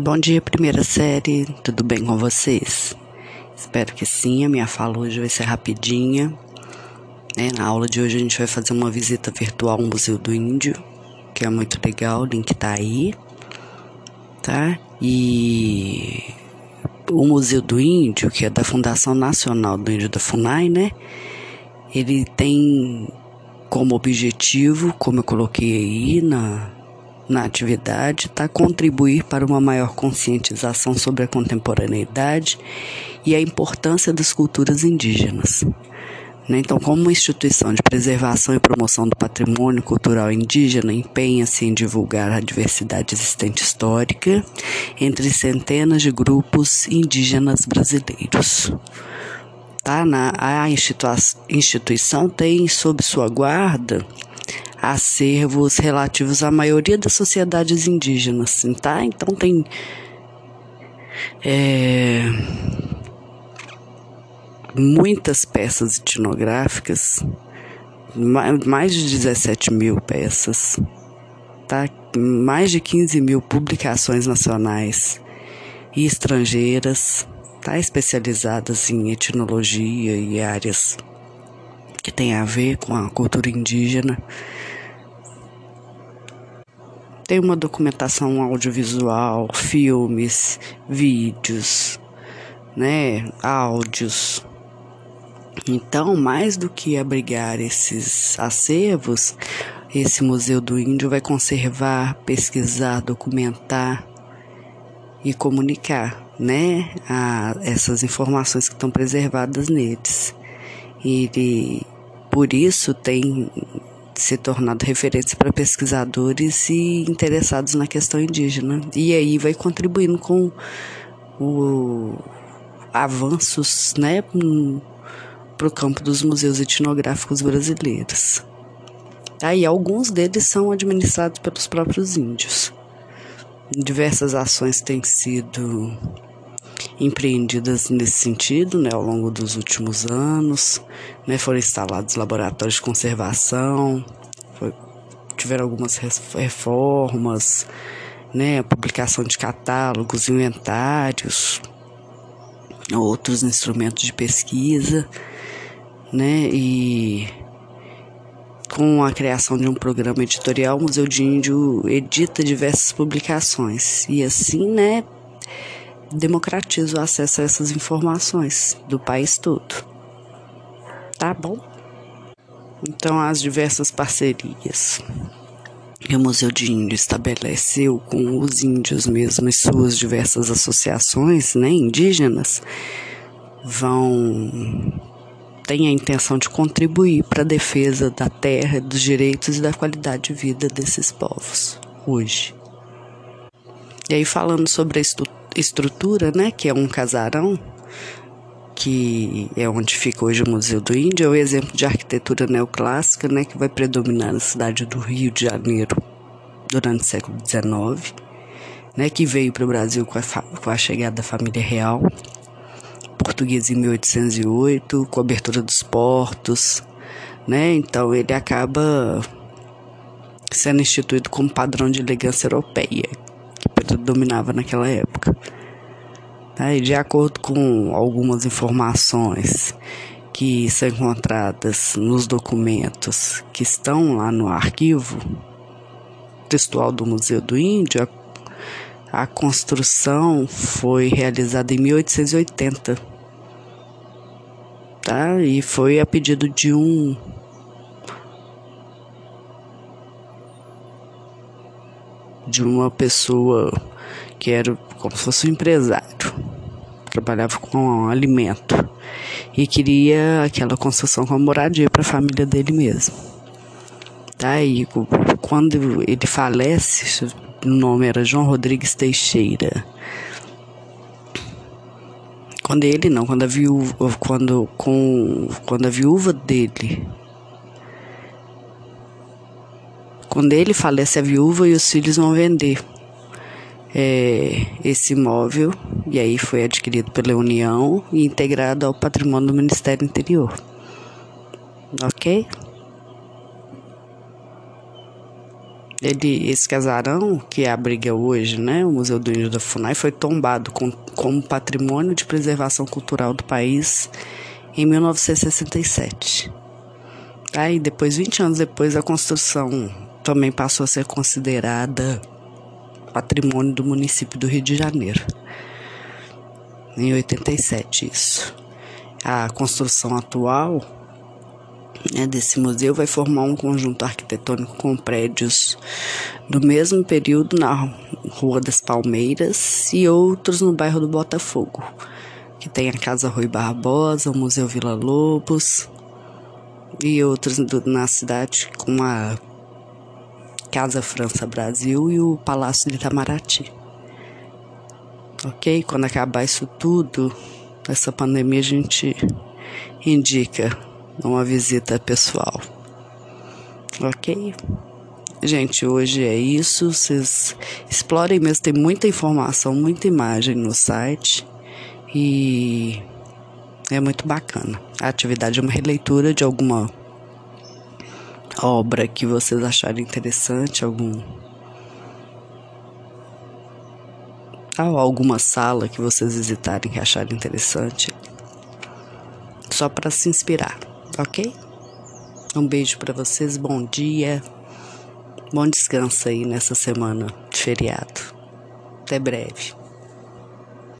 Bom dia, primeira série. Tudo bem com vocês? Espero que sim. A minha fala hoje vai ser rapidinha. Né? Na aula de hoje a gente vai fazer uma visita virtual ao Museu do Índio, que é muito legal. O link tá aí, tá? E o Museu do Índio, que é da Fundação Nacional do Índio da FUNAI, né? Ele tem como objetivo, como eu coloquei aí na na atividade está contribuir para uma maior conscientização sobre a contemporaneidade e a importância das culturas indígenas. Né? Então, como uma instituição de preservação e promoção do patrimônio cultural indígena, empenha-se em divulgar a diversidade existente histórica entre centenas de grupos indígenas brasileiros. Tá? Na, a instituição tem sob sua guarda acervos relativos à maioria das sociedades indígenas, tá? Então tem é, muitas peças etnográficas, mais de 17 mil peças, tá? Mais de 15 mil publicações nacionais e estrangeiras, tá? Especializadas em etnologia e áreas que tem a ver com a cultura indígena. Tem uma documentação audiovisual, filmes, vídeos, né, áudios. Então, mais do que abrigar esses acervos, esse Museu do Índio vai conservar, pesquisar, documentar e comunicar, né, a, essas informações que estão preservadas neles. Ele, por isso, tem se tornado referência para pesquisadores e interessados na questão indígena. E aí vai contribuindo com o avanços né, para o campo dos museus etnográficos brasileiros. Aí alguns deles são administrados pelos próprios índios. Diversas ações têm sido empreendidas nesse sentido né, ao longo dos últimos anos. Né, foram instalados laboratórios de conservação, foi, tiveram algumas reformas, né, publicação de catálogos, inventários, outros instrumentos de pesquisa, né, e com a criação de um programa editorial, o Museu de Índio edita diversas publicações e assim, né, democratiza o acesso a essas informações do país todo. Tá bom? Então, as diversas parcerias que o Museu de Índio estabeleceu com os índios mesmo e suas diversas associações né, indígenas vão têm a intenção de contribuir para a defesa da terra, dos direitos e da qualidade de vida desses povos hoje. E aí falando sobre a estrutura, né, que é um casarão, que é onde fica hoje o Museu do Índio, é o um exemplo de arquitetura neoclássica, né, que vai predominar na cidade do Rio de Janeiro durante o século XIX, né, que veio para o Brasil com a, com a chegada da família real, portuguesa em 1808, com a abertura dos portos, né, então ele acaba sendo instituído como padrão de elegância europeia, dominava naquela época. Tá? E de acordo com algumas informações que são encontradas nos documentos que estão lá no arquivo textual do Museu do Índio, a, a construção foi realizada em 1880. Tá? E foi a pedido de um de uma pessoa que era como se fosse um empresário, trabalhava com alimento e queria aquela construção com moradia para a família dele mesmo. Tá? E quando ele falece, o nome era João Rodrigues Teixeira. Quando ele não, quando a viúva, quando, com, quando a viúva dele Quando ele falece, a viúva e os filhos vão vender é, esse imóvel e aí foi adquirido pela União e integrado ao patrimônio do Ministério Interior. Ok? Ele, esse casarão que abriga hoje, né, o Museu do Índio da Funai, foi tombado com, como patrimônio de preservação cultural do país em 1967. Aí, depois, 20 anos depois, a construção também passou a ser considerada patrimônio do município do Rio de Janeiro. Em 87, isso. A construção atual né, desse museu vai formar um conjunto arquitetônico com prédios do mesmo período na Rua das Palmeiras e outros no bairro do Botafogo, que tem a Casa Rui Barbosa, o Museu Vila Lobos e outros na cidade, como a Casa França Brasil e o Palácio de Itamaraty. Ok? Quando acabar isso tudo, essa pandemia, a gente indica uma visita pessoal. Ok? Gente, hoje é isso. Vocês explorem mesmo, tem muita informação, muita imagem no site e é muito bacana. A atividade é uma releitura de alguma obra que vocês acharem interessante, algum ou alguma sala que vocês visitarem que acharem interessante, só para se inspirar ok? Um beijo para vocês, bom dia, bom descanso aí nessa semana de feriado. Até breve.